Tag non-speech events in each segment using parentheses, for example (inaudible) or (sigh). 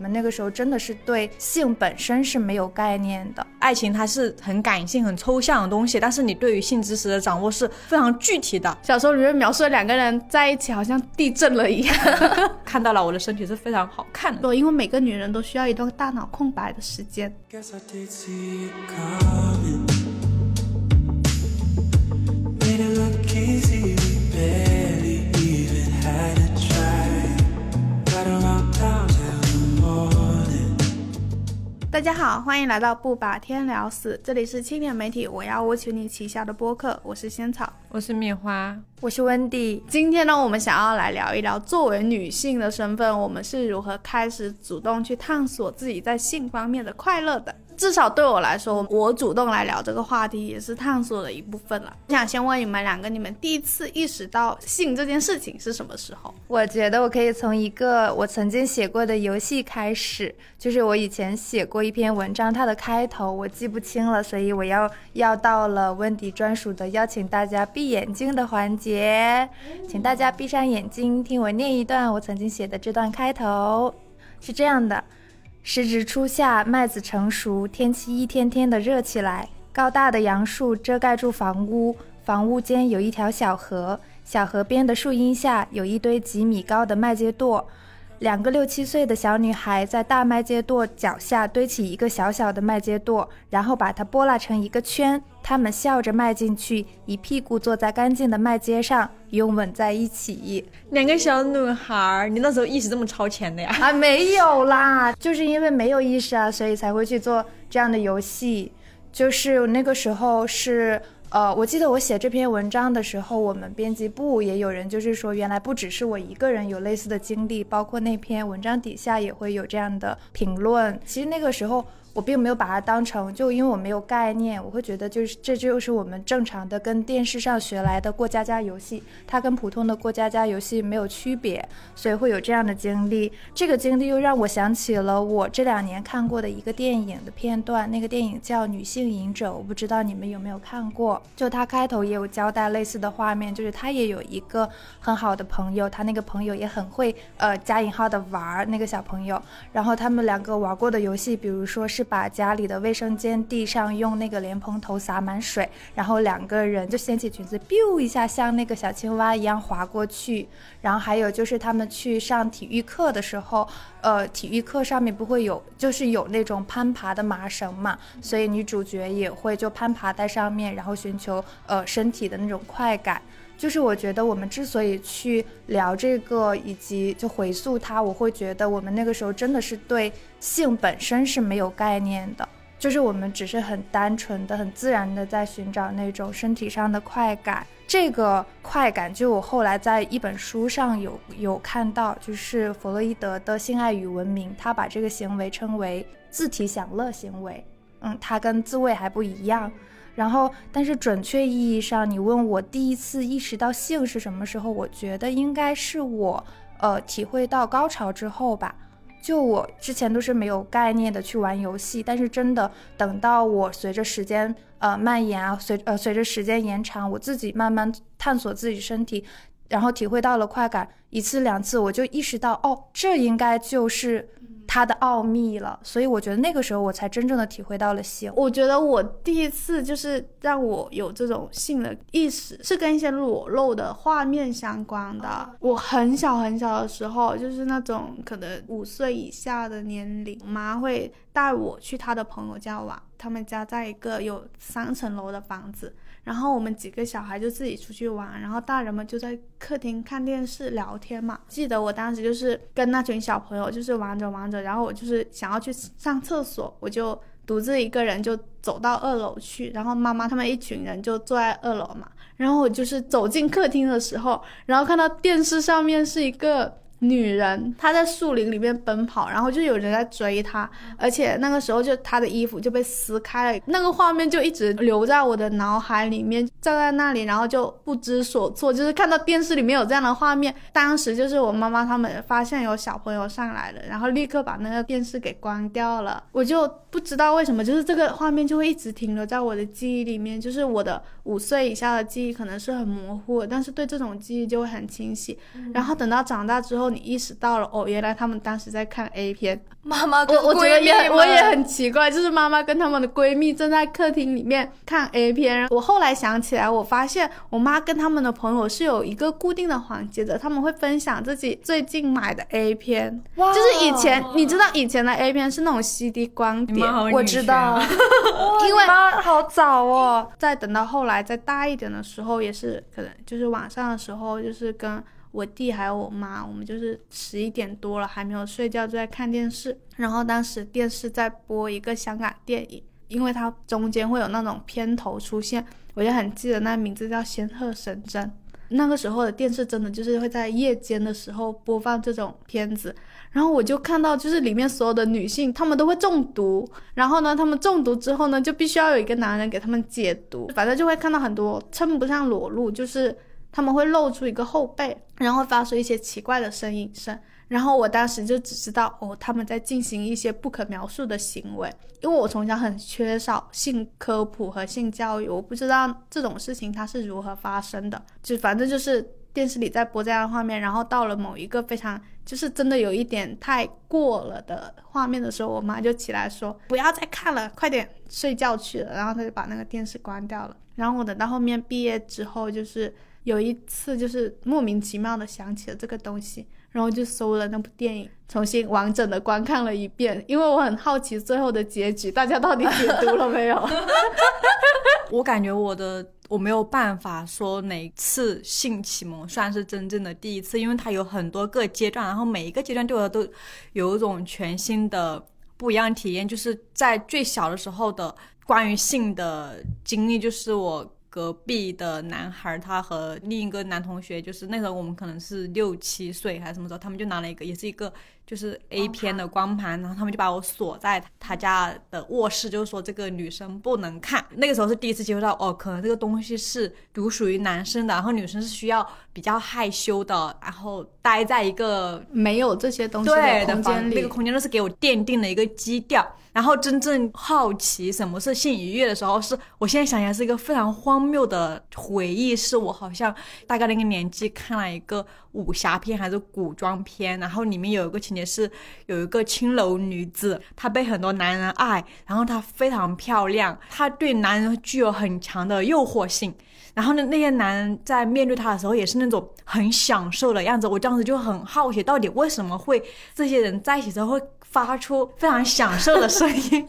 我们那个时候真的是对性本身是没有概念的，爱情它是很感性、很抽象的东西，但是你对于性知识的掌握是非常具体的。小说里面描述的两个人在一起，好像地震了一样，(laughs) 看到了我的身体是非常好看的。对，因为每个女人都需要一段大脑空白的时间。大家好，欢迎来到不把天聊死，这里是青年媒体我要我求你旗下的播客，我是仙草，我是米花，我是温迪。今天呢，我们想要来聊一聊，作为女性的身份，我们是如何开始主动去探索自己在性方面的快乐的。至少对我来说，我主动来聊这个话题也是探索的一部分了。我想先问你们两个，你们第一次意识到性这件事情是什么时候？我觉得我可以从一个我曾经写过的游戏开始，就是我以前写过一篇文章，它的开头我记不清了，所以我要要到了温迪专属的邀请大家闭眼睛的环节，请大家闭上眼睛，听我念一段我曾经写的这段开头，是这样的。时值初夏，麦子成熟，天气一天天的热起来。高大的杨树遮盖住房屋，房屋间有一条小河，小河边的树荫下有一堆几米高的麦秸垛。两个六七岁的小女孩在大麦秸垛脚下堆起一个小小的麦秸垛，然后把它拨拉成一个圈。她们笑着迈进去，一屁股坐在干净的麦秸上，拥吻在一起。两个小女孩，你那时候意识这么超前的呀？啊，没有啦，就是因为没有意识啊，所以才会去做这样的游戏。就是那个时候是。呃，我记得我写这篇文章的时候，我们编辑部也有人就是说，原来不只是我一个人有类似的经历，包括那篇文章底下也会有这样的评论。其实那个时候。我并没有把它当成，就因为我没有概念，我会觉得就是这就是我们正常的跟电视上学来的过家家游戏，它跟普通的过家家游戏没有区别，所以会有这样的经历。这个经历又让我想起了我这两年看过的一个电影的片段，那个电影叫《女性隐者》，我不知道你们有没有看过。就它开头也有交代类似的画面，就是他也有一个很好的朋友，他那个朋友也很会呃加引号的玩那个小朋友，然后他们两个玩过的游戏，比如说是。是把家里的卫生间地上用那个莲蓬头洒满水，然后两个人就掀起裙子，biu 一下像那个小青蛙一样滑过去。然后还有就是他们去上体育课的时候，呃，体育课上面不会有，就是有那种攀爬的麻绳嘛，所以女主角也会就攀爬在上面，然后寻求呃身体的那种快感。就是我觉得我们之所以去聊这个，以及就回溯它，我会觉得我们那个时候真的是对性本身是没有概念的，就是我们只是很单纯的、很自然的在寻找那种身体上的快感。这个快感，就我后来在一本书上有有看到，就是弗洛伊德的性爱与文明，他把这个行为称为自体享乐行为。嗯，它跟自慰还不一样。然后，但是准确意义上，你问我第一次意识到性是什么时候？我觉得应该是我，呃，体会到高潮之后吧。就我之前都是没有概念的去玩游戏，但是真的等到我随着时间呃蔓延啊，随呃随着时间延长，我自己慢慢探索自己身体，然后体会到了快感一次两次，我就意识到，哦，这应该就是。它的奥秘了，所以我觉得那个时候我才真正的体会到了性。我觉得我第一次就是让我有这种性的意识，是跟一些裸露的画面相关的。我很小很小的时候，就是那种可能五岁以下的年龄，妈会带我去她的朋友家玩，他们家在一个有三层楼的房子。然后我们几个小孩就自己出去玩，然后大人们就在客厅看电视聊天嘛。记得我当时就是跟那群小朋友就是玩着玩着，然后我就是想要去上厕所，我就独自一个人就走到二楼去，然后妈妈他们一群人就坐在二楼嘛。然后我就是走进客厅的时候，然后看到电视上面是一个。女人，她在树林里面奔跑，然后就有人在追她，而且那个时候就她的衣服就被撕开了，那个画面就一直留在我的脑海里面，站在那里，然后就不知所措，就是看到电视里面有这样的画面，当时就是我妈妈他们发现有小朋友上来了，然后立刻把那个电视给关掉了，我就不知道为什么，就是这个画面就会一直停留在我的记忆里面，就是我的五岁以下的记忆可能是很模糊，但是对这种记忆就会很清晰，然后等到长大之后。候，你意识到了哦，原来他们当时在看 A 片。妈妈跟我我觉得我也很奇怪，就是妈妈跟他们的闺蜜正在客厅里面看 A 片。我后来想起来，我发现我妈跟他们的朋友是有一个固定的环节的，他们会分享自己最近买的 A 片。哇就是以前你知道以前的 A 片是那种 CD 光碟，我知道，啊因为妈好早哦。再等到后来再大一点的时候，也是可能就是晚上的时候，就是跟我弟还有我妈，我们就是十一点多了还没有睡觉，就在看电视。然后当时电视在播一个香港电影，因为它中间会有那种片头出现，我就很记得那名字叫《仙鹤神针》。那个时候的电视真的就是会在夜间的时候播放这种片子，然后我就看到，就是里面所有的女性，她们都会中毒，然后呢，她们中毒之后呢，就必须要有一个男人给她们解毒，反正就会看到很多称不上裸露，就是他们会露出一个后背，然后发出一些奇怪的声音声。然后我当时就只知道，哦，他们在进行一些不可描述的行为，因为我从小很缺少性科普和性教育，我不知道这种事情它是如何发生的，就反正就是电视里在播这样的画面，然后到了某一个非常就是真的有一点太过了的画面的时候，我妈就起来说不要再看了，快点睡觉去了，然后她就把那个电视关掉了。然后我等到后面毕业之后，就是有一次就是莫名其妙的想起了这个东西。然后就搜了那部电影，重新完整的观看了一遍，因为我很好奇最后的结局，大家到底解读了没有？(laughs) 我感觉我的我没有办法说哪次性启蒙算是真正的第一次，因为它有很多个阶段，然后每一个阶段对我都有一种全新的不一样体验。就是在最小的时候的关于性的经历，就是我。隔壁的男孩，他和另一个男同学，就是那时候我们可能是六七岁还是什么时候，他们就拿了一个，也是一个就是 A 片的光盘，然后他们就把我锁在他家的卧室，就是说这个女生不能看。那个时候是第一次接触到，哦，可能这个东西是独属于男生的，然后女生是需要比较害羞的，然后待在一个没有这些东西对的空间里，那个空间，都是给我奠定了一个基调。然后真正好奇什么是性愉悦的时候，是我现在想起来是一个非常荒谬的回忆，是我好像大概那个年纪看了一个武侠片还是古装片，然后里面有一个情节是有一个青楼女子，她被很多男人爱，然后她非常漂亮，她对男人具有很强的诱惑性。然后呢，那些男人在面对她的时候也是那种很享受的样子。我当时就很好奇，到底为什么会这些人在一起之后会发出非常享受的声音？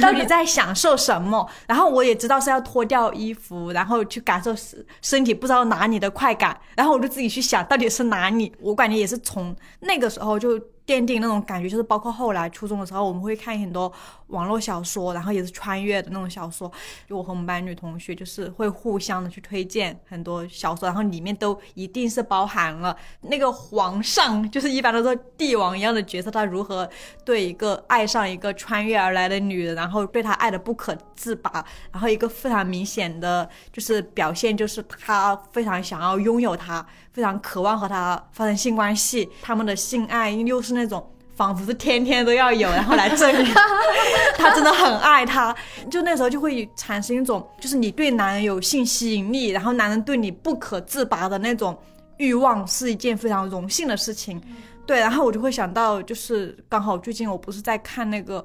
到底在享受什么？(laughs) 然后我也知道是要脱掉衣服，然后去感受身身体不知道哪里的快感。然后我就自己去想到底是哪里。我感觉也是从那个时候就。奠定那种感觉，就是包括后来初中的时候，我们会看很多网络小说，然后也是穿越的那种小说。就我和我们班女同学，就是会互相的去推荐很多小说，然后里面都一定是包含了那个皇上，就是一般都是帝王一样的角色，他如何对一个爱上一个穿越而来的女人，然后对她爱的不可自拔，然后一个非常明显的就是表现，就是他非常想要拥有她。非常渴望和他发生性关系，他们的性爱又是那种仿佛是天天都要有，然后来证明 (laughs) 他真的很爱他。就那时候就会产生一种，就是你对男人有性吸引力，然后男人对你不可自拔的那种欲望，是一件非常荣幸的事情。对，然后我就会想到，就是刚好最近我不是在看那个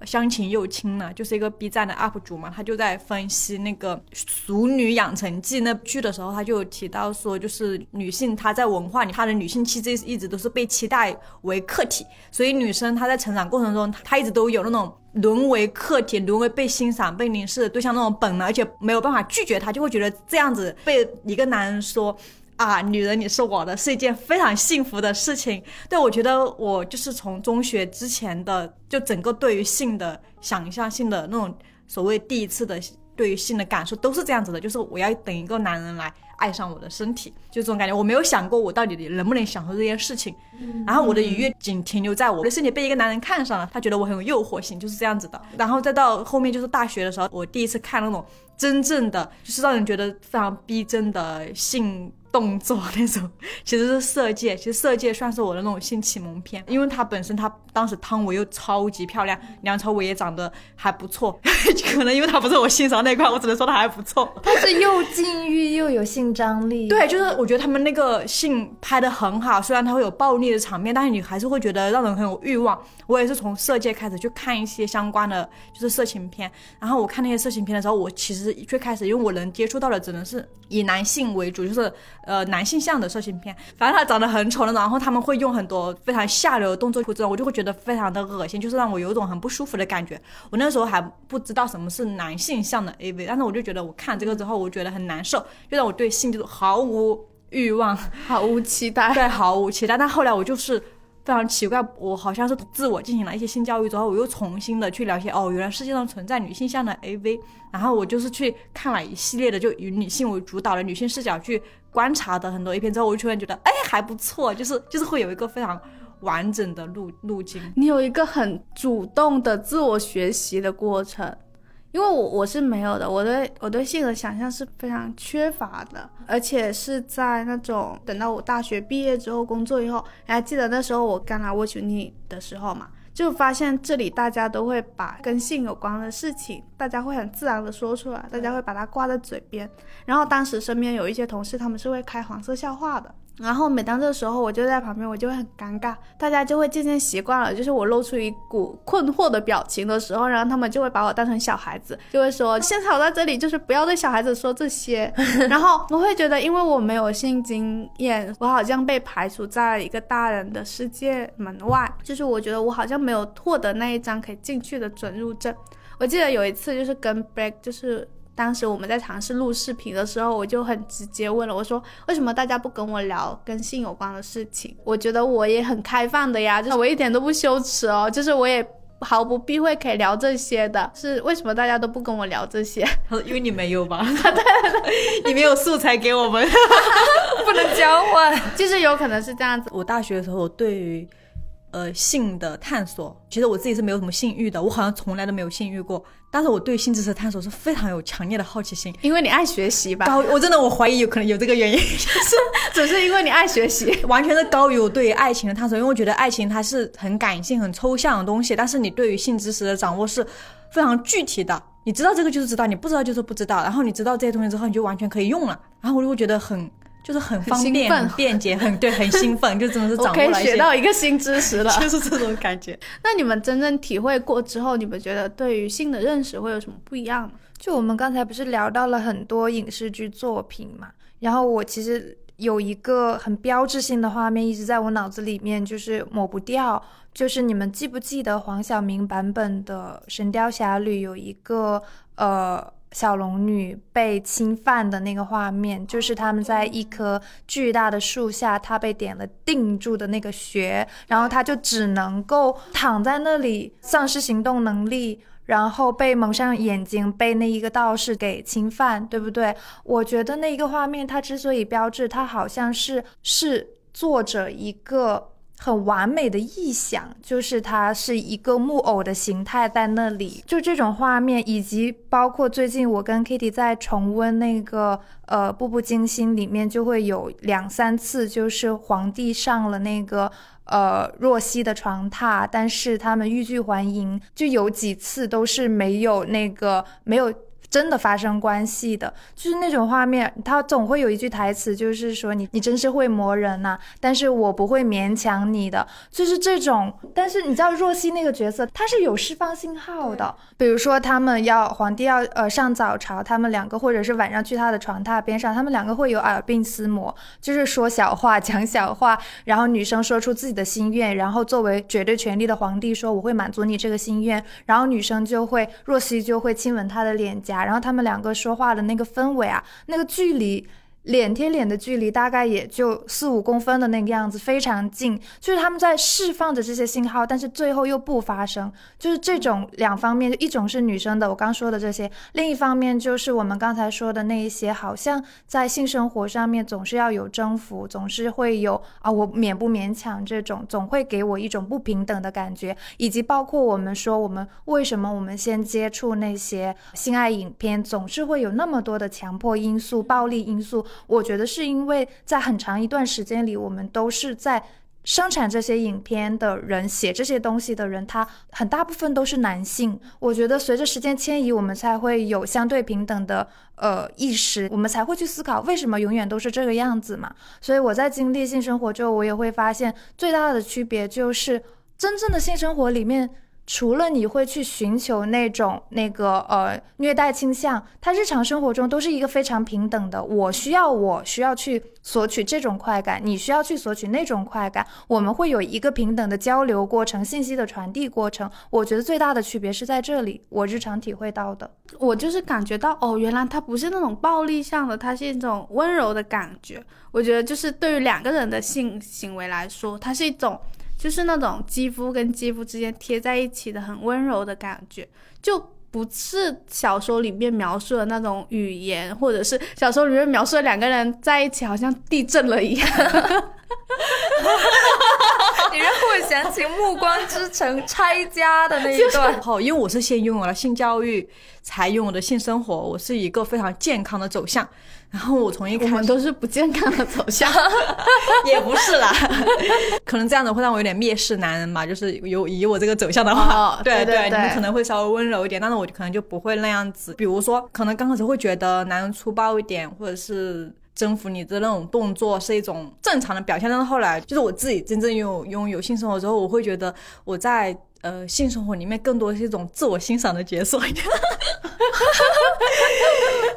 《相情又亲》呢，就是一个 B 站的 UP 主嘛，他就在分析那个《熟女养成记》那剧的时候，他就提到说，就是女性她在文化里，她的女性气质一直都是被期待为客体，所以女生她在成长过程中，她一直都有那种沦为客体、沦为被欣赏、被凝视的对象那种本能，而且没有办法拒绝她，就会觉得这样子被一个男人说。啊，女人你是我的，是一件非常幸福的事情。对我觉得我就是从中学之前的，就整个对于性的想象性的那种所谓第一次的对于性的感受都是这样子的，就是我要等一个男人来爱上我的身体，就这种感觉。我没有想过我到底能不能享受这件事情，然后我的愉悦仅停留在我的身体被一个男人看上了，他觉得我很有诱惑性，就是这样子的。然后再到后面就是大学的时候，我第一次看那种真正的就是让人觉得非常逼真的性。动作那种，其实是色戒，其实色戒算是我的那种性启蒙片，因为它本身它当时汤唯又超级漂亮，梁朝伟也长得还不错，(laughs) 可能因为他不是我欣赏那块，我只能说他还不错。他是又禁欲又有性张力，对，就是我觉得他们那个性拍的很好，虽然它会有暴力的场面，但是你还是会觉得让人很有欲望。我也是从色戒开始去看一些相关的就是色情片，然后我看那些色情片的时候，我其实最开始因为我能接触到的只能是以男性为主，就是呃男性向的色情片，反正他长得很丑的，然后他们会用很多非常下流的动作这种，我就会觉得非常的恶心，就是让我有一种很不舒服的感觉。我那时候还不知道什么是男性向的 AV，但是我就觉得我看这个之后，我觉得很难受，就让我对性就是毫无欲望，(laughs) 毫无期待。对，毫无期待。但后来我就是非常奇怪，我好像是自我进行了一些性教育之后，我又重新的去了解，哦，原来世界上存在女性向的 AV。然后我就是去看了一系列的，就以女性为主导的女性视角去观察的很多 A 片之后，我就突然觉得，哎，还不错，就是就是会有一个非常完整的路路径。你有一个很主动的自我学习的过程，因为我我是没有的，我对我对性的想象是非常缺乏的，而且是在那种等到我大学毕业之后工作以后，你还记得那时候我刚来 Watch You 的时候嘛，就发现这里大家都会把跟性有关的事情，大家会很自然的说出来，大家会把它挂在嘴边，然后当时身边有一些同事，他们是会开黄色笑话的。然后每当这个时候，我就在旁边，我就会很尴尬，大家就会渐渐习惯了，就是我露出一股困惑的表情的时候，然后他们就会把我当成小孩子，就会说现场在这里就是不要对小孩子说这些。(laughs) 然后我会觉得，因为我没有性经验，我好像被排除在了一个大人的世界门外，就是我觉得我好像没有获得那一张可以进去的准入证。我记得有一次就是跟 Break 就是。当时我们在尝试录视频的时候，我就很直接问了，我说为什么大家不跟我聊跟性有关的事情？我觉得我也很开放的呀，(laughs) 就是我一点都不羞耻哦，就是我也毫不避讳可以聊这些的。是为什么大家都不跟我聊这些？他 (laughs) 说因为你没有吧？(laughs) 你没有素材给我们，不能交换。就是有可能是这样子。我大学的时候，我对于呃性的探索，其实我自己是没有什么性欲的，我好像从来都没有性欲过。但是我对性知识的探索是非常有强烈的好奇心。因为你爱学习吧？高，我真的我怀疑有可能有这个原因，(laughs) 是只是因为你爱学习，(laughs) 完全是高于我对于爱情的探索。因为我觉得爱情它是很感性、很抽象的东西，但是你对于性知识的掌握是非常具体的。你知道这个就是知道，你不知道就是不知道。然后你知道这些东西之后，你就完全可以用了。然后我就会觉得很。就是很方便、很便捷、很对、很兴奋，就真的是掌握了一些，学到一个新知识了，(laughs) 就是这种感觉。(laughs) 那你们真正体会过之后，你们觉得对于性的认识会有什么不一样吗？就我们刚才不是聊到了很多影视剧作品嘛，然后我其实有一个很标志性的画面一直在我脑子里面，就是抹不掉。就是你们记不记得黄晓明版本的《神雕侠侣》有一个呃。小龙女被侵犯的那个画面，就是他们在一棵巨大的树下，她被点了定住的那个穴，然后她就只能够躺在那里，丧失行动能力，然后被蒙上眼睛，被那一个道士给侵犯，对不对？我觉得那一个画面，它之所以标志，它好像是是作者一个。很完美的臆想，就是它是一个木偶的形态在那里，就这种画面，以及包括最近我跟 Kitty 在重温那个呃《步步惊心》里面，就会有两三次，就是皇帝上了那个呃若曦的床榻，但是他们欲拒还迎，就有几次都是没有那个没有。真的发生关系的，就是那种画面，他总会有一句台词，就是说你你真是会磨人呐，但是我不会勉强你的，就是这种。但是你知道若曦那个角色，他是有释放信号的，比如说他们要皇帝要呃上早朝，他们两个或者是晚上去他的床榻边上，他们两个会有耳鬓厮磨，就是说小话讲小话，然后女生说出自己的心愿，然后作为绝对权力的皇帝说我会满足你这个心愿，然后女生就会若曦就会亲吻他的脸颊。然后他们两个说话的那个氛围啊，那个距离。脸贴脸的距离大概也就四五公分的那个样子，非常近。就是他们在释放着这些信号，但是最后又不发生。就是这种两方面，一种是女生的，我刚说的这些；另一方面就是我们刚才说的那一些，好像在性生活上面总是要有征服，总是会有啊，我勉不勉强这种，总会给我一种不平等的感觉。以及包括我们说，我们为什么我们先接触那些性爱影片，总是会有那么多的强迫因素、暴力因素。我觉得是因为在很长一段时间里，我们都是在。生产这些影片的人，写这些东西的人，他很大部分都是男性。我觉得随着时间迁移，我们才会有相对平等的呃意识，我们才会去思考为什么永远都是这个样子嘛。所以我在经历性生活之后，我也会发现最大的区别就是真正的性生活里面。除了你会去寻求那种那个呃虐待倾向，他日常生活中都是一个非常平等的。我需要我需要去索取这种快感，你需要去索取那种快感，我们会有一个平等的交流过程，信息的传递过程。我觉得最大的区别是在这里，我日常体会到的，我就是感觉到哦，原来它不是那种暴力向的，它是一种温柔的感觉。我觉得就是对于两个人的性行为来说，它是一种。就是那种肌肤跟肌肤之间贴在一起的很温柔的感觉，就不是小说里面描述的那种语言，或者是小说里面描述的两个人在一起好像地震了一样。你让我想起《暮光之城》拆家的那一段。好，(laughs) 因为我是先拥有了性教育，才拥有的性生活，我是一个非常健康的走向。然后我从一开始都是不健康的走向，(laughs) 也不是啦，可能这样子会让我有点蔑视男人吧，就是有以我这个走向的话，对对，你们可能会稍微温柔一点，但是我可能就不会那样子。比如说，可能刚开始会觉得男人粗暴一点，或者是征服你的那种动作是一种正常的表现，但是后来就是我自己真正拥有拥有性生活之后，我会觉得我在。呃，性生活里面更多是一种自我欣赏的角色，(laughs)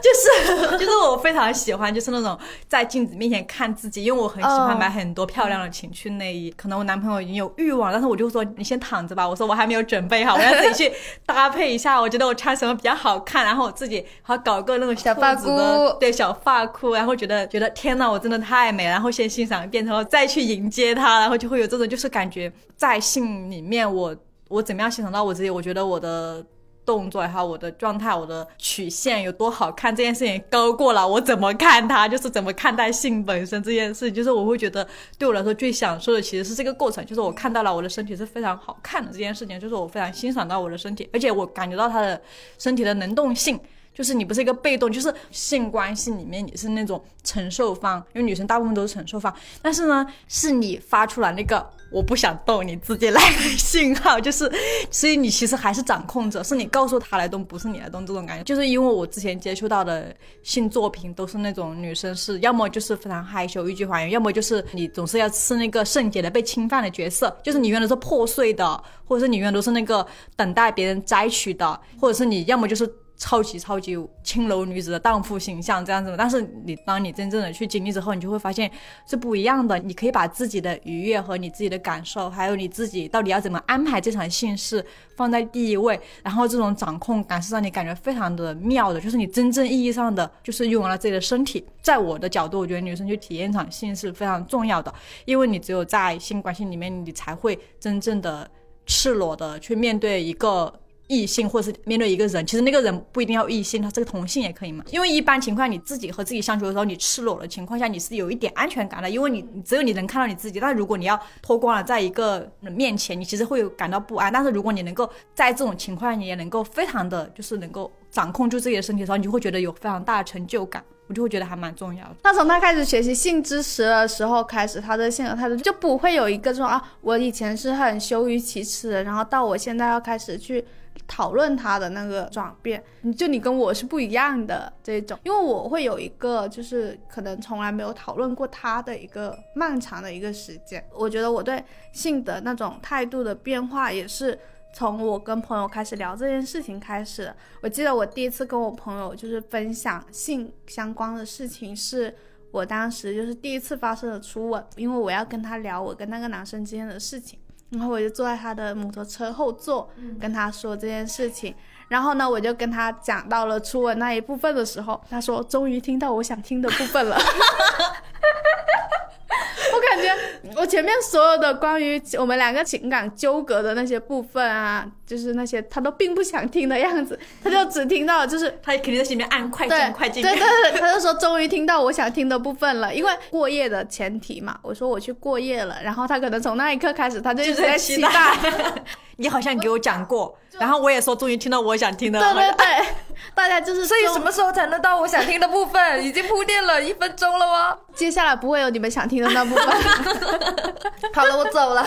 就是就是我非常喜欢，就是那种在镜子面前看自己，因为我很喜欢买很多漂亮的情趣内衣。可能我男朋友已经有欲望，但是我就说你先躺着吧，我说我还没有准备好，我要自己去搭配一下，我觉得我穿什么比较好看，然后我自己还搞个那种小发箍，对小发箍，然后觉得觉得天呐，我真的太美，然后先欣赏一遍，然后再去迎接他，然后就会有这种就是感觉在性里面我。我怎么样欣赏到我自己？我觉得我的动作还有，我的状态，我的曲线有多好看，这件事情高过了我怎么看它，就是怎么看待性本身这件事。就是我会觉得，对我来说最享受的其实是这个过程，就是我看到了我的身体是非常好看的这件事情，就是我非常欣赏到我的身体，而且我感觉到他的身体的能动性。就是你不是一个被动，就是性关系里面你是那种承受方，因为女生大部分都是承受方。但是呢，是你发出来那个我不想动，你自己来 (laughs) 的信号，就是所以你其实还是掌控者，是你告诉他来动，不是你来动这种感觉。就是因为我之前接触到的性作品都是那种女生是要么就是非常害羞欲拒还迎，要么就是你总是要吃那个圣洁的被侵犯的角色，就是你永远都是破碎的，或者是你永远都是那个等待别人摘取的，或者是你要么就是。超级超级青楼女子的荡妇形象这样子，但是你当你真正的去经历之后，你就会发现是不一样的。你可以把自己的愉悦和你自己的感受，还有你自己到底要怎么安排这场性事放在第一位，然后这种掌控感是让你感觉非常的妙的，就是你真正意义上的就是用完了自己的身体。在我的角度，我觉得女生去体验一场性是非常重要的，因为你只有在性关系里面，你才会真正的赤裸的去面对一个。异性或者是面对一个人，其实那个人不一定要异性，他这个同性也可以嘛。因为一般情况，你自己和自己相处的时候，你赤裸的情况下，你是有一点安全感的，因为你只有你能看到你自己。但如果你要脱光了，在一个人面前，你其实会有感到不安。但是如果你能够在这种情况下，你也能够非常的就是能够掌控住自己的身体的时候，你就会觉得有非常大的成就感。我就会觉得还蛮重要的。那从他开始学习性知识的时候开始，他的性格态度就不会有一个说啊，我以前是很羞于启齿，然后到我现在要开始去。讨论他的那个转变，就你跟我是不一样的这种，因为我会有一个就是可能从来没有讨论过他的一个漫长的一个时间。我觉得我对性的那种态度的变化，也是从我跟朋友开始聊这件事情开始。我记得我第一次跟我朋友就是分享性相关的事情，是我当时就是第一次发生了初吻，因为我要跟他聊我跟那个男生之间的事情。然后我就坐在他的摩托车后座，跟他说这件事情。然后呢，我就跟他讲到了初吻那一部分的时候，他说：“终于听到我想听的部分了。(laughs) ” (laughs) 我感觉我前面所有的关于我们两个情感纠葛的那些部分啊，就是那些他都并不想听的样子，(laughs) 他就只听到就是他肯定在心里面按快进快进。对对对，他就说终于听到我想听的部分了，因为过夜的前提嘛。我说我去过夜了，然后他可能从那一刻开始他就一直在期待。(laughs) 你好像给我讲过，然后我也说终于听到我想听的了。对对对，大家就是所以什么时候才能到我想听的部分？已经铺垫了一分钟了吗？接下来不会有你们想听的那部分。(laughs) 好了，我走了，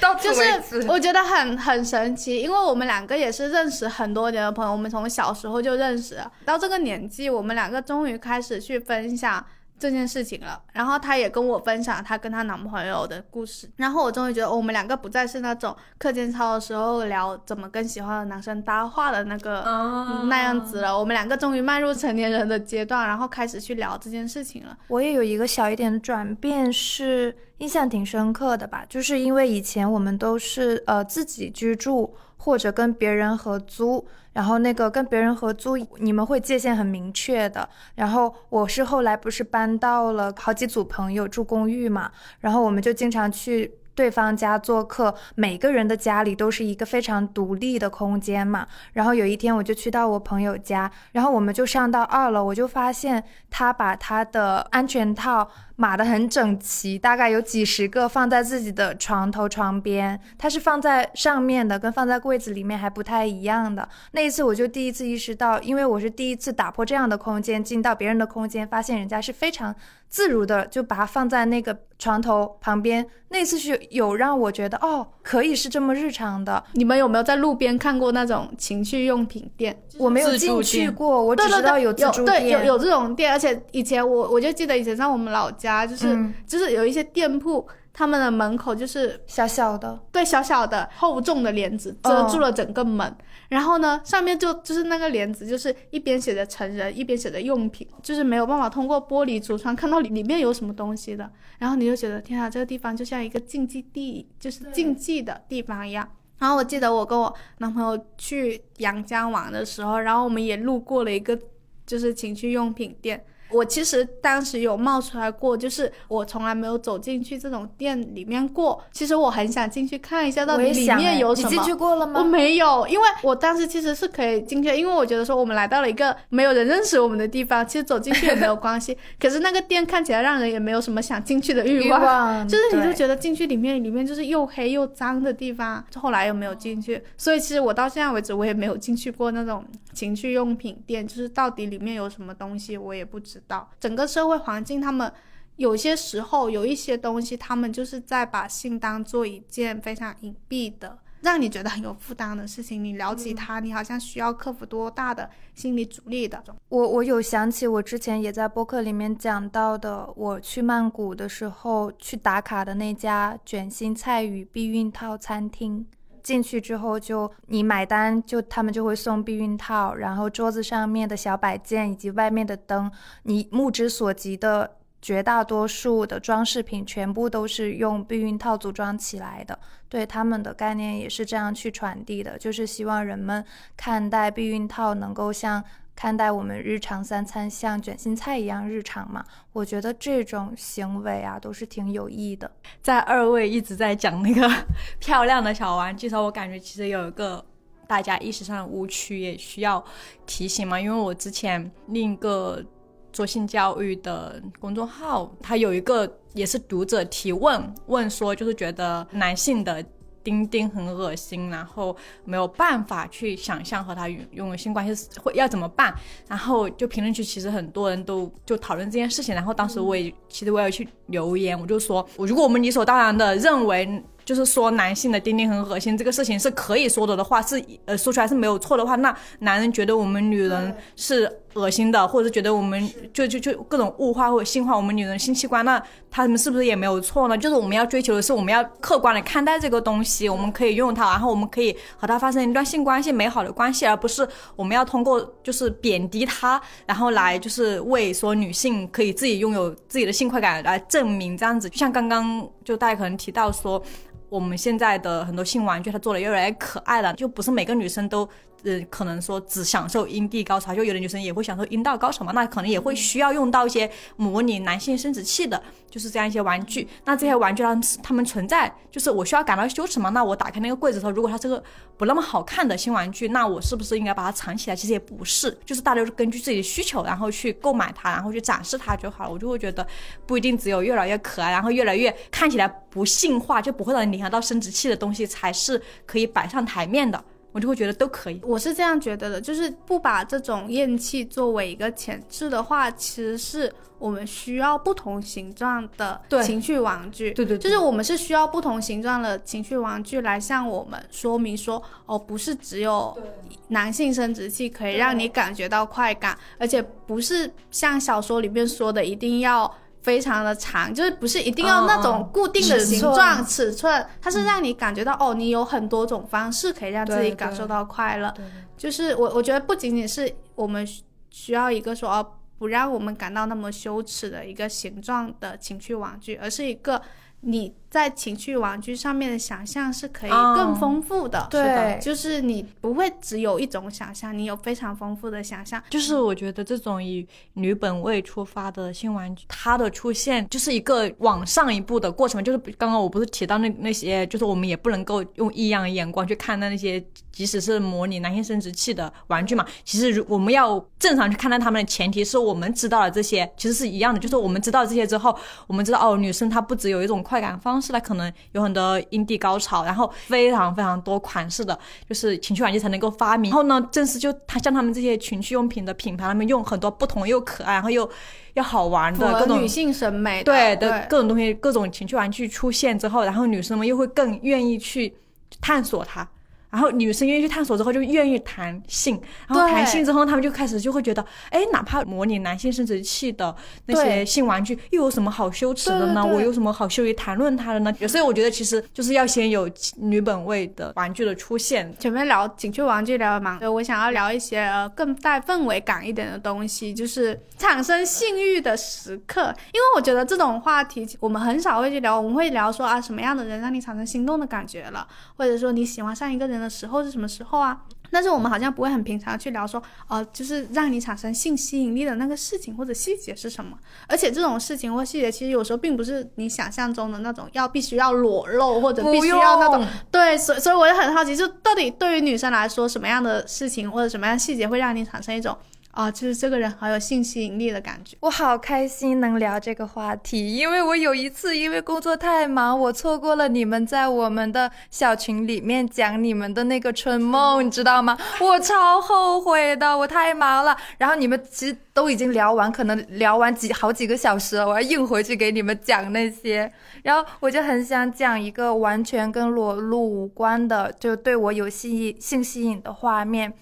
到此就为止。是我觉得很很神奇，因为我们两个也是认识很多年的朋友，我们从小时候就认识，到这个年纪，我们两个终于开始去分享。这件事情了，然后她也跟我分享她跟她男朋友的故事，然后我终于觉得、哦我们两个不再是那种课间操的时候聊怎么跟喜欢的男生搭话的那个、哦。那样子了，我们两个终于迈入成年人的阶段，然后开始去聊这件事情了。我也有一个小一点的转变，是印象挺深刻的吧，就是因为以前我们都是呃自己居住或者跟别人合租，然后那个跟别人合租，你们会界限很明确的。然后我是后来不是搬到了好几组朋友住公寓嘛，然后我们就经常去。对方家做客，每个人的家里都是一个非常独立的空间嘛。然后有一天我就去到我朋友家，然后我们就上到二楼，我就发现他把他的安全套码的很整齐，大概有几十个放在自己的床头床边，它是放在上面的，跟放在柜子里面还不太一样的。那一次我就第一次意识到，因为我是第一次打破这样的空间，进到别人的空间，发现人家是非常自如的就把它放在那个床头旁边。那次是有让我觉得哦，可以是这么日常的。你们有没有在路边看过那种情趣用品店？我没有进去过，我只知道有自助对店，有有这种店，而且以前我我就记得以前在我们老家，就是、嗯。就是有一些店铺，他们的门口就是小小的，对小小的厚重的帘子遮住了整个门，然后呢上面就就是那个帘子就是一边写着成人，一边写着用品，就是没有办法通过玻璃橱窗看到里里面有什么东西的，然后你就觉得天啊，这个地方就像一个竞技地，就是竞技的地方一样。然后我记得我跟我男朋友去阳江玩的时候，然后我们也路过了一个就是情趣用品店。我其实当时有冒出来过，就是我从来没有走进去这种店里面过。其实我很想进去看一下，到底里面有什么。你进去过了吗？我没有，因为我当时其实是可以进去，因为我觉得说我们来到了一个没有人认识我们的地方，其实走进去也没有关系。可是那个店看起来让人也没有什么想进去的欲望就是你就觉得进去里面，里面就是又黑又脏的地方。后来又没有进去，所以其实我到现在为止我也没有进去过那种情趣用品店，就是到底里面有什么东西我也不知道。整个社会环境他们。有些时候有一些东西，他们就是在把性当做一件非常隐蔽的，让你觉得很有负担的事情。你聊起它，你好像需要克服多大的心理阻力的。我我有想起我之前也在播客里面讲到的，我去曼谷的时候去打卡的那家卷心菜与避孕套餐厅。进去之后就你买单，就他们就会送避孕套，然后桌子上面的小摆件以及外面的灯，你目之所及的绝大多数的装饰品全部都是用避孕套组装起来的。对他们的概念也是这样去传递的，就是希望人们看待避孕套能够像看待我们日常三餐像卷心菜一样日常嘛。我觉得这种行为啊都是挺有益的。在二位一直在讲那个 (laughs) 漂亮的小玩具的时候，我感觉其实有一个大家意识上的误区也需要提醒嘛。因为我之前另一个做性教育的公众号，它有一个也是读者提问，问说就是觉得男性的。丁丁很恶心，然后没有办法去想象和他拥有性关系会要怎么办。然后就评论区其实很多人都就讨论这件事情。然后当时我也、其实我也去留言，我就说，如果我们理所当然的认为就是说男性的丁丁很恶心这个事情是可以说的的话，是呃说出来是没有错的话，那男人觉得我们女人是恶心的，或者是觉得我们就就就各种物化或者性化我们女人性器官，那他们是不是也没有错呢？就是我们要追求的是我们要客观的看待这个东西，我们可以用它，然后我们可以和它发生一段性关系美好的关系，而不是我们要通过就是贬低它，然后来就是为说女性可以自己拥有自己的性快感来证明这样子。就像刚刚就大家可能提到说。我们现在的很多性玩具，它做的越来越可爱了，就不是每个女生都呃，可能说只享受阴蒂高潮，就有的女生也会享受阴道高潮嘛，那可能也会需要用到一些模拟男性生殖器的，就是这样一些玩具。那这些玩具它它们存在，就是我需要感到羞耻吗？那我打开那个柜子的时候，如果它是个不那么好看的新玩具，那我是不是应该把它藏起来？其实也不是，就是大家根据自己的需求，然后去购买它，然后去展示它就好了。我就会觉得不一定只有越来越可爱，然后越来越看起来不性化，就不会让你联想到生殖器的东西才是可以摆上台面的。我就会觉得都可以。我是这样觉得的，就是不把这种厌弃作为一个前置的话，其实是我们需要不同形状的情绪玩具。对对对就是我们是需要不同形状的情绪玩具来向我们说明说，哦，不是只有男性生殖器可以让你感觉到快感，而且不是像小说里面说的一定要。非常的长，就是不是一定要那种固定的形寸状、尺寸，它是让你感觉到哦，你有很多种方式可以让自己感受到快乐。对就是我我觉得不仅仅是我们需需要一个说哦不让我们感到那么羞耻的一个形状的情趣玩具，而是一个你在情趣玩具上面的想象是可以哦更丰富的。对是的就是你不会只有一种想象，你有非常丰富的想象。就是我觉得这种以女本位出发的新玩具，它的出现就是一个往上一步的过程。就是刚刚我不是提到那那些，就是我们也不能够用异样的眼光去看待那些，即使是模拟男性生殖器的玩具嘛。其实如我们要正常去看待他们的前提是我们知道了这些，其实是一样的。就是我们知道这些之后，我们知道哦，女生她不只有一种快感方式，它可能有很多阴蒂高潮，然后非常非常多款式的，就是情趣玩具才能够发明。然后呢，正是就他像他们这些情趣用品的品牌，他们用很多不同又可爱，然后又又好玩的各种女性审美对的各种东西，各种情趣玩具出现之后，然后女生们又会更愿意去探索它。然后女生愿意去探索之后，就愿意谈性，然后谈性之后，他们就开始就会觉得，哎，哪怕模拟男性生殖器的那些性玩具，又有什么好羞耻的呢？我有什么好羞于谈论它的呢？所以我觉得其实就是要先有女本位的玩具的出现，前面聊情趣玩具聊的蛮多，我想要聊一些呃更带氛围感一点的东西，就是产生性欲的时刻。因为我觉得这种话题我们很少会去聊，我们会聊说啊什么样的人让你产生心动的感觉了，或者说你喜欢上一个人的时候是什么时候啊？但是我们好像不会很平常去聊说，呃，就是让你产生性吸引力的那个事情或者细节是什么。而且这种事情或细节，其实有时候并不是你想象中的那种要必须要裸露或者必须要那种对，所以所以我也很好奇，就到底对于女生来说，什么样的事情或者什么样的细节会让你产生一种啊，就是这个人好有性吸引力的感觉？我好开心能聊这个话题，因为我有一次因为工作太忙，我错过了你们在我们的小群里面讲你们的那个春梦，你知道吗？我超后悔的，我太忙了。然后你们其实都已经聊完，可能聊完几好几个小时了，我要硬回去给你们讲那些。然后我就很想讲一个完全跟裸露无关的，就对我有吸引性吸引的画面。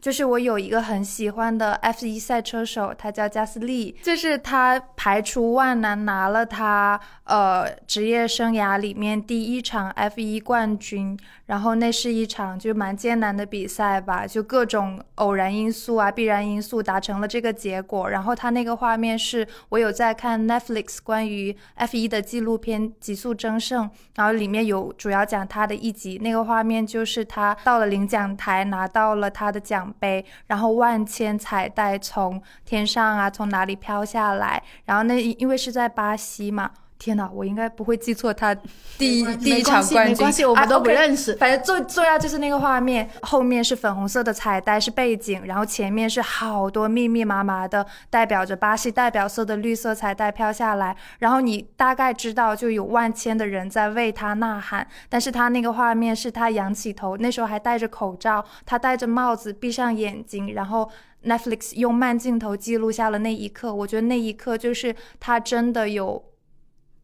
就是我有一个很喜欢的 F 1赛车手，他叫加斯利，就是他排除万难拿了他呃职业生涯里面第一场 F 1冠军，然后那是一场就蛮艰难的比赛吧，就各种偶然因素啊、必然因素达成了这个结果。然后他那个画面是我有在看 Netflix 关于 F 1的纪录片《极速争胜》，然后里面有主要讲他的一集，那个画面就是他到了领奖台拿到了他的奖杯，然后万千彩带从天上啊从哪里飘下来，然后那因为是在巴西嘛。天哪，我应该不会记错他第一第一场没关系冠军，没关系我们啊都不认识。反正最重要就是那个画面，后面是粉红色的彩带是背景，然后前面是好多密密麻麻的代表着巴西代表色的绿色彩带飘下来，然后你大概知道就有万千的人在为他呐喊，但是他那个画面是他仰起头，那时候还戴着口罩，他戴着帽子，闭上眼睛，然后 Netflix 用慢镜头记录下了那一刻，我觉得那一刻就是他真的有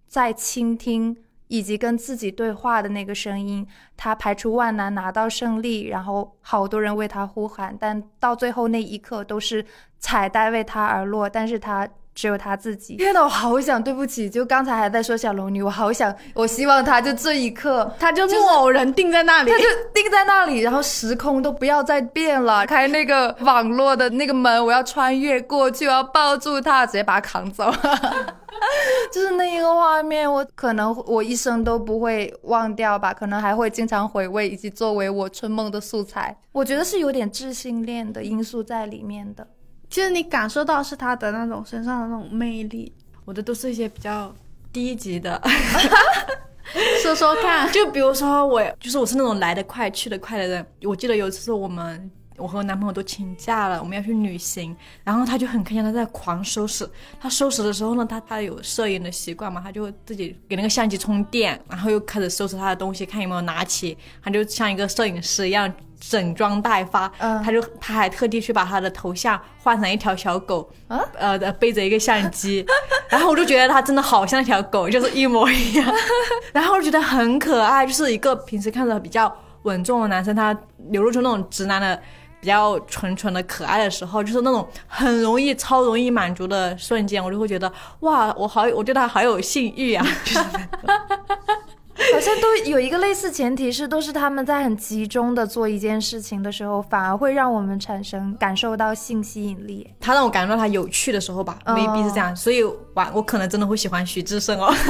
在倾听以及跟自己对话的那个声音，他排除万难拿到胜利，然后好多人为他呼喊，但到最后那一刻都是彩带为他而落，但是他只有他自己。天呐，我好想，对不起，就刚才还在说小龙女，我好想，我希望他就这一刻，他就木偶人定在那里，他就定在那里，然后时空都不要再变了，开那个网络的那个门，我要穿越过去，我要抱住他，直接把他扛走。(laughs) 就是那一个画面，我可能我一生都不会忘掉吧，可能还会经常回味，以及作为我春梦的素材。我觉得是有点自性恋的因素在里面的。其实你感受到是他的那种身上的那种魅力。我的都是一些比较低级的，(laughs) 说说看，(laughs) 就比如说我，就是我是那种来得快去得快的人。我记得有一次我们。我和我男朋友都请假了，我们要去旅行，然后他就很开心，他在狂收拾。他收拾的时候呢，他他有摄影的习惯嘛，他就自己给那个相机充电，然后又开始收拾他的东西，看有没有拿起。他就像一个摄影师一样整装待发。嗯，他就他还特地去把他的头像换成一条小狗，呃，背着一个相机。(laughs) 然后我就觉得他真的好像一条狗，(laughs) 就是一模一样。(laughs) 然后我觉得很可爱，就是一个平时看着比较稳重的男生，他流露出那种直男的。比较纯纯的可爱的时候，就是那种很容易、超容易满足的瞬间，我就会觉得哇，我好，我对他好有性欲啊！好像都有一个类似前提是，都是他们在很集中的做一件事情的时候，反而会让我们产生感受到性吸引力。他让我感受到他有趣的时候吧，未必是这样，所以我我可能真的会喜欢徐志胜哦。(laughs)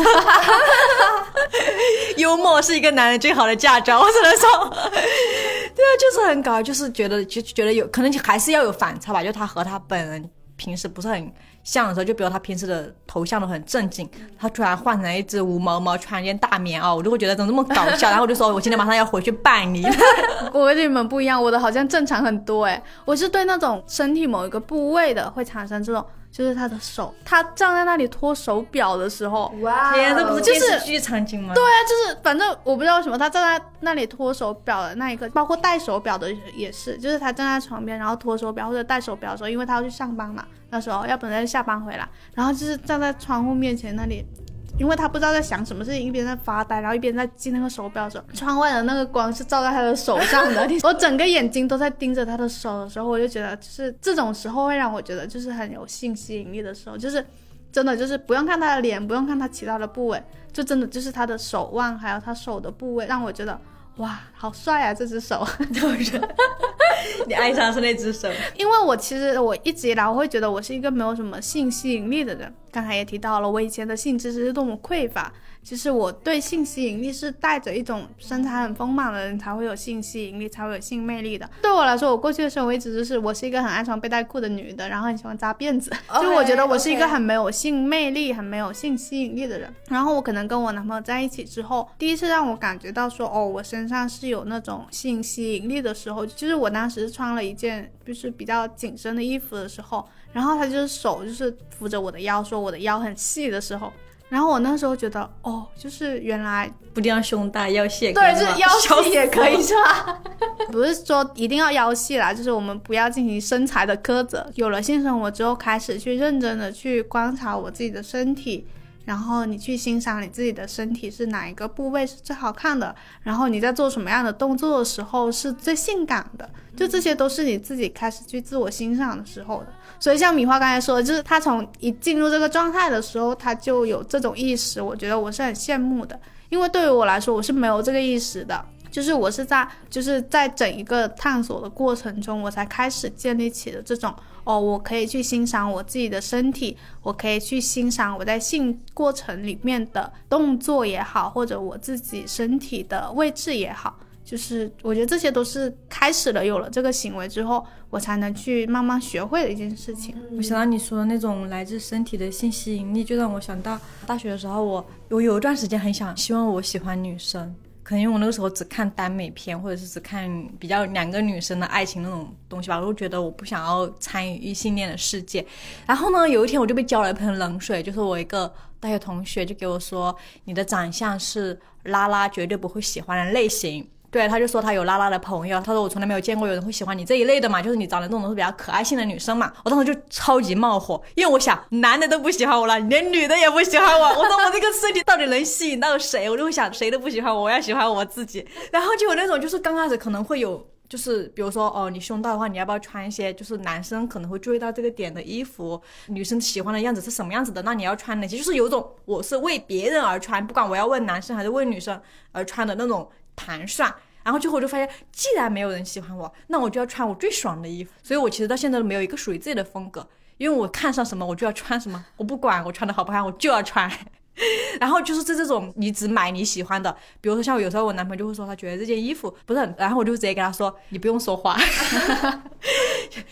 幽默是一个男人最好的嫁妆，我只能说。对啊，就是很搞，就是觉得就觉得有可能还是要有反差吧。就他和他本人平时不是很像的时候，就比如他平时的头像都很正经，他突然换成一只无毛猫，穿一件大棉袄，我就会觉得怎么这么搞笑。然后我就说，我今天马上要回去拜你。(laughs) 我跟你们不一样，我的好像正常很多哎，我是对那种身体某一个部位的会产生这种。就是他的手，他站在那里脱手表的时候，哇，天，这不是电视剧场景吗？对啊，就是反正我不知道为什么，他站在那里脱手表的那一刻，包括戴手表的也是，就是他站在床边，然后脱手表或者戴手表的时候，因为他要去上班嘛，那时候要不然下班回来，然后就是站在窗户面前那里。因为他不知道在想什么事情，一边在发呆，然后一边在记那个手表的时候，窗外的那个光是照在他的手上的，(laughs) 我整个眼睛都在盯着他的手的时候，我就觉得，就是这种时候会让我觉得就是很有性吸引力的时候，就是真的就是不用看他的脸，不用看他其他的部位，就真的就是他的手腕还有他手的部位，让我觉得。哇，好帅啊！这只手，(laughs) 就是 (laughs) 你爱上是那只手，因为我其实我一直以来我会觉得我是一个没有什么性吸引力的人。刚才也提到了，我以前的性知识是多么匮乏。其实我对性吸引力是带着一种身材很丰满的人才会有性吸引力，才会有性魅力的。对我来说，我过去的生活一直就是我是一个很爱穿背带裤的女的，然后很喜欢扎辫子，就我觉得我是一个很没有性魅力、很没有性吸引力的人。然后我可能跟我男朋友在一起之后，第一次让我感觉到说，哦，我身上是有那种性吸引力的时候，就是我当时穿了一件就是比较紧身的衣服的时候，然后他就是手就是扶着我的腰，说我的腰很细的时候。然后我那时候觉得，哦，就是原来不一定要胸大腰细，对，就是腰细也可以是吧？不是说一定要腰细啦，就是我们不要进行身材的苛责。有了性生活之后，开始去认真的去观察我自己的身体。然后你去欣赏你自己的身体是哪一个部位是最好看的，然后你在做什么样的动作的时候是最性感的，就这些都是你自己开始去自我欣赏的时候的。所以像米花刚才说的，就是他从一进入这个状态的时候，他就有这种意识，我觉得我是很羡慕的，因为对于我来说，我是没有这个意识的。就是我是在就是在整一个探索的过程中，我才开始建立起的这种哦，我可以去欣赏我自己的身体，我可以去欣赏我在性过程里面的动作也好，或者我自己身体的位置也好，就是我觉得这些都是开始了有了这个行为之后，我才能去慢慢学会的一件事情。我想到你说的那种来自身体的性吸引力，就让我想到大学的时候，我我有一段时间很想希望我喜欢女生。可能因为我那个时候只看耽美片，或者是只看比较两个女生的爱情那种东西吧，我就觉得我不想要参与异性恋的世界。然后呢，有一天我就被浇了一盆冷水，就是我一个大学同学就给我说，你的长相是拉拉绝对不会喜欢的类型。对，他就说他有拉拉的朋友，他说我从来没有见过有人会喜欢你这一类的嘛，就是你长得这种都是比较可爱性的女生嘛。我当时就超级冒火，因为我想男的都不喜欢我了，连女的也不喜欢我，我说我这个身体到底能吸引到谁？我就会想谁都不喜欢我，我要喜欢我自己。然后就有那种就是刚开始可能会有，就是比如说哦你胸大的话，你要不要穿一些就是男生可能会注意到这个点的衣服？女生喜欢的样子是什么样子的？那你要穿哪些？就是有种我是为别人而穿，不管我要问男生还是问女生而穿的那种。盘算，然后最后我就发现，既然没有人喜欢我，那我就要穿我最爽的衣服。所以我其实到现在都没有一个属于自己的风格，因为我看上什么我就要穿什么，我不管我穿的好不好，我就要穿。(laughs) 然后就是这这种，你只买你喜欢的，比如说像我有时候我男朋友就会说他觉得这件衣服不是很，然后我就直接跟他说你不用说话，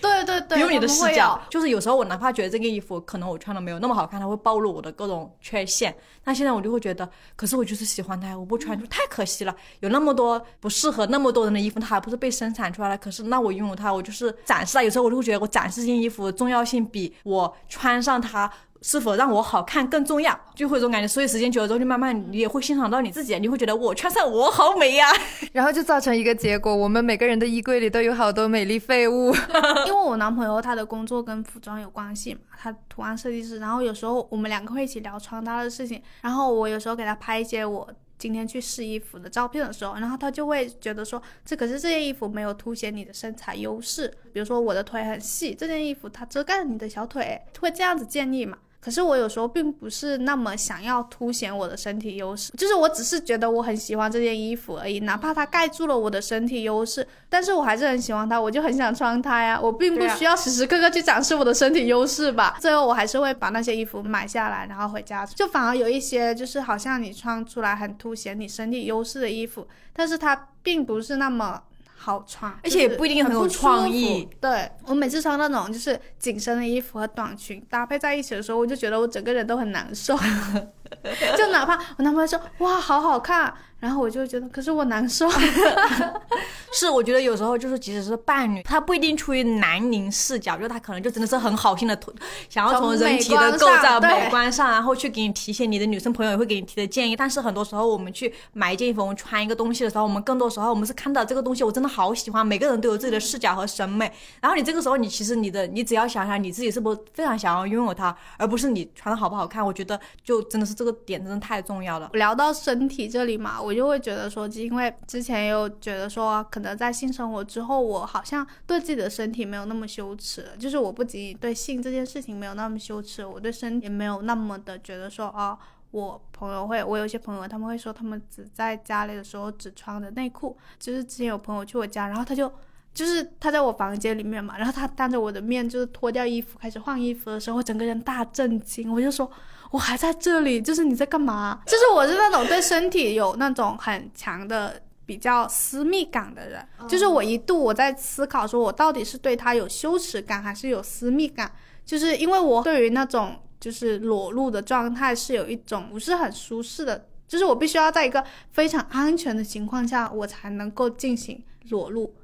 对 (laughs) 对对，不用你的视角。。就是有时候我哪怕觉得这件衣服可能我穿的没有那么好看，它会暴露我的各种缺陷，那现在我就会觉得，可是我就是喜欢它，我不穿就太可惜了。有那么多不适合那么多人的衣服，它还不是被生产出来了，可是那我拥有它，我就是展示它。有时候我就会觉得我展示这件衣服的重要性比我穿上它。是否让我好看更重要，就会有这种感觉。所以时间久了之后，就慢慢你也会欣赏到你自己，你会觉得我穿上我好美呀、(laughs) 然后就造成一个结果，我们每个人的衣柜里都有好多美丽废物。(laughs) 因为我男朋友他的工作跟服装有关系嘛，他图案设计师，然后有时候我们两个会一起聊穿搭的事情，然后我有时候给他拍一些我今天去试衣服的照片的时候，然后他就会觉得说，这可是这件衣服没有凸显你的身材优势，比如说我的腿很细，这件衣服它遮盖了你的小腿，会这样子建议嘛。可是我有时候并不是那么想要凸显我的身体优势，就是我只是觉得我很喜欢这件衣服而已，哪怕它盖住了我的身体优势，但是我还是很喜欢它，我就很想穿它呀。我并不需要时时刻刻去展示我的身体优势吧。最后我还是会把那些衣服买下来，然后回家。就反而有一些就是好像你穿出来很凸显你身体优势的衣服，但是它并不是那么。好穿，而且也不一定很有创意对我每次穿那种就是紧身的衣服和短裙搭配在一起的时候，我就觉得我整个人都很难受。(laughs) (laughs) 就哪怕我男朋友说哇好好看，然后我就觉得可是我难受。(laughs) 是，我觉得有时候就是，即使是伴侣，他不一定出于男凝视角，就他可能就真的是很好心的，想要从从人体的构造、美观上，然后去给你提一些你的女生朋友也会给你提的建议。但是很多时候，我们去买一件衣服，我们穿一个东西的时候，我们更多时候我们是看到这个东西，我真的好喜欢。每个人都有自己的视角和审美，然后你这个时候，你其实你的，你只要想想你自己是不是非常想要拥有它，而不是你穿的好不好看。我觉得就真的是这个点真的太重要了。聊到身体这里嘛，我就会觉得说，因为之前有觉得说，可能在性生活之后，我好像对自己的身体没有那么羞耻，就是我不仅仅对性这件事情没有那么羞耻，我对身体也没有那么的觉得说，哦，我朋友会，我有些朋友他们会说，他们只在家里的时候只穿着内裤，就是之前有朋友去我家，然后他就。就是他在我房间里面嘛，然后他当着我的面就是脱掉衣服开始换衣服的时候，我整个人大震惊，我就说我还在这里，就是你在干嘛？就是我是那种对身体有那种很强的比较私密感的人，就是我一度我在思考说，我到底是对他有羞耻感还是有私密感，就是因为我对于那种就是裸露的状态是有一种不是很舒适的，就是我必须要在一个非常安全的情况下，我才能够进行裸露。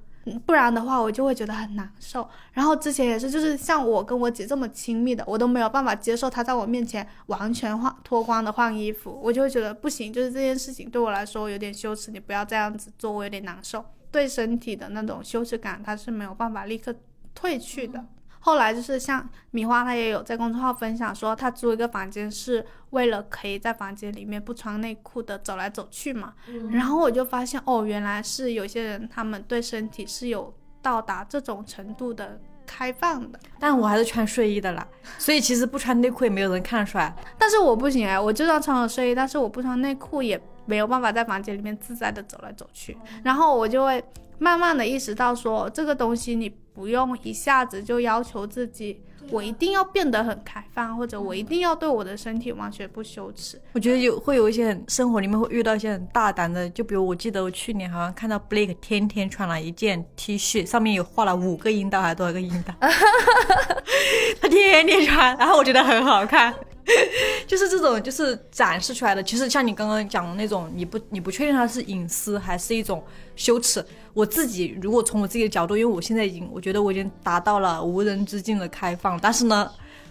不然的话，我就会觉得很难受。然后之前也是，就是像我跟我姐这么亲密的，我都没有办法接受她在我面前完全换脱光的换衣服，我就会觉得不行，就是这件事情对我来说有点羞耻，你不要这样子做，我有点难受。对身体的那种羞耻感，它是没有办法立刻褪去的。后来就是像米花，她也有在公众号分享说，她租一个房间是为了可以在房间里面不穿内裤的走来走去嘛。然后我就发现，哦，原来是有些人他们对身体是有到达这种程度的开放的，但我还是穿睡衣的啦，所以其实不穿内裤也没有人看出来。但是我不行哎，我就算穿了睡衣，但是我不穿内裤也没有办法在房间里面自在的走来走去。然后我就会慢慢的意识到说，这个东西你不用一下子就要求自己，我一定要变得很开放，或者我一定要对我的身体完全不羞耻。我觉得有会有一些很生活里面会遇到一些很大胆的，就比如我记得我去年好像看到 Blake 天天穿了一件 T 恤，上面有画了五个阴道还是多少个阴道，(laughs) 他天天穿，然后我觉得很好看。(laughs) 就是这种，就是展示出来的。其实像你刚刚讲的那种，你不你不确定它是隐私还是一种羞耻。我自己如果从我自己的角度，因为我现在已经，我觉得我已经达到了无人之境的开放，但是呢，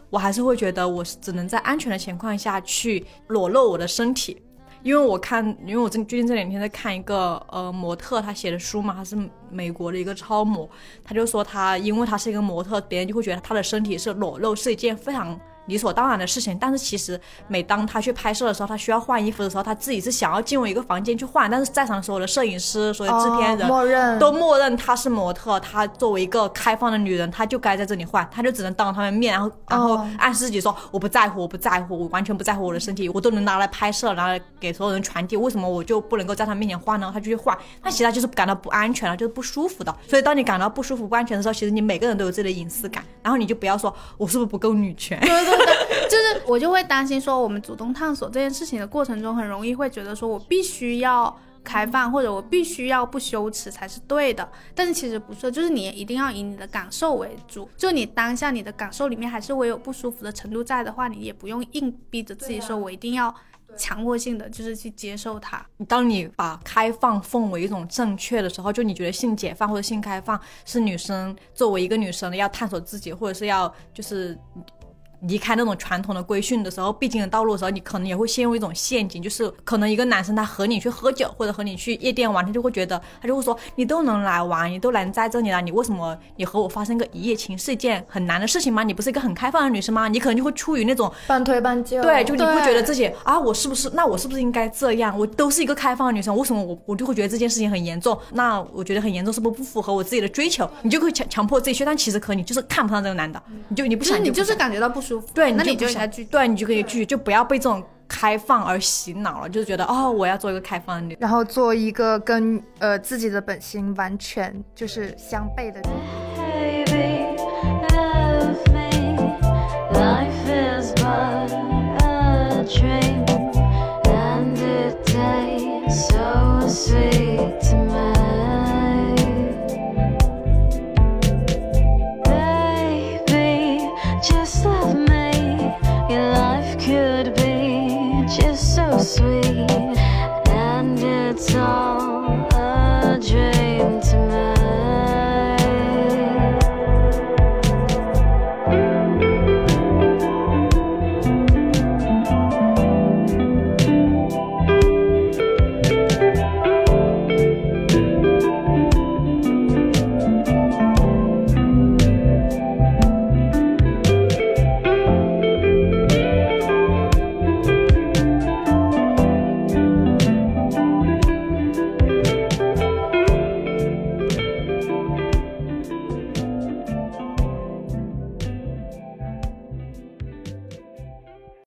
我还是会觉得我是只能在安全的情况下去裸露我的身体。因为我看，因为我最最近这两天在看一个呃模特他写的书嘛，他是美国的一个超模，他就说他因为他是一个模特，别人就会觉得他的身体是裸露是一件非常理所当然的事情。但是其实每当他去拍摄的时候，他需要换衣服的时候，他自己是想要进入一个房间去换，但是在场所有的摄影师、所有制片人、都默认她是模特，她作为一个开放的女人，她就该在这里换，她就只能当着他们面，然后然后哦暗示自己说我不在乎，我不在乎，我完全不在乎我的身体，我都能拿来拍摄，拿来给所有人传递，为什么我就不能够在他面前换呢？他就去换，那其实她就是感到不安全了，就是不舒服的。所以当你感到不舒服、不安全的时候，其实你每个人都有自己的隐私感，然后你就不要说我是不是不够女权。(laughs) 对对对，(laughs) 就是我就会担心说，我们主动探索这件事情的过程中，很容易会觉得说我必须要开放，或者我必须要不羞耻才是对的。但是其实不是，就是你一定要以你的感受为主，就你当下你的感受里面还是会有不舒服的程度在的话，你也不用硬逼着自己说我一定要强迫性的就是去接受它。当你把开放奉为一种正确的时候，就你觉得性解放或者性开放是女生作为一个女生要探索自己，或者是要就是。离开那种传统的规训的时候，必经的道路的时候，你可能也会陷入一种陷阱，就是可能一个男生他和你去喝酒或者和你去夜店玩，他就会觉得他就会说你都能来玩，你都能在这里了，你为什么你和我发生个一夜情是一件很难的事情吗？你不是一个很开放的女生吗？你可能就会出于那种半推半就。对，就你会觉得自己啊，我是不是那我是不是应该这样？我都是一个开放的女生，为什么我我就会觉得这件事情很严重？那我觉得很严重，是不是不符合我自己的追求？你就会强强迫自己去，但其实可能你就是看不上这个男的，你就你不想就是你就是感觉到不舒服，对，那你就应该。对你就可以拒绝，就不要被这种开放而洗脑了，就是觉得哦，我要做一个开放的女。然后做一个跟呃自己的本心完全就是相悖的人。Baby,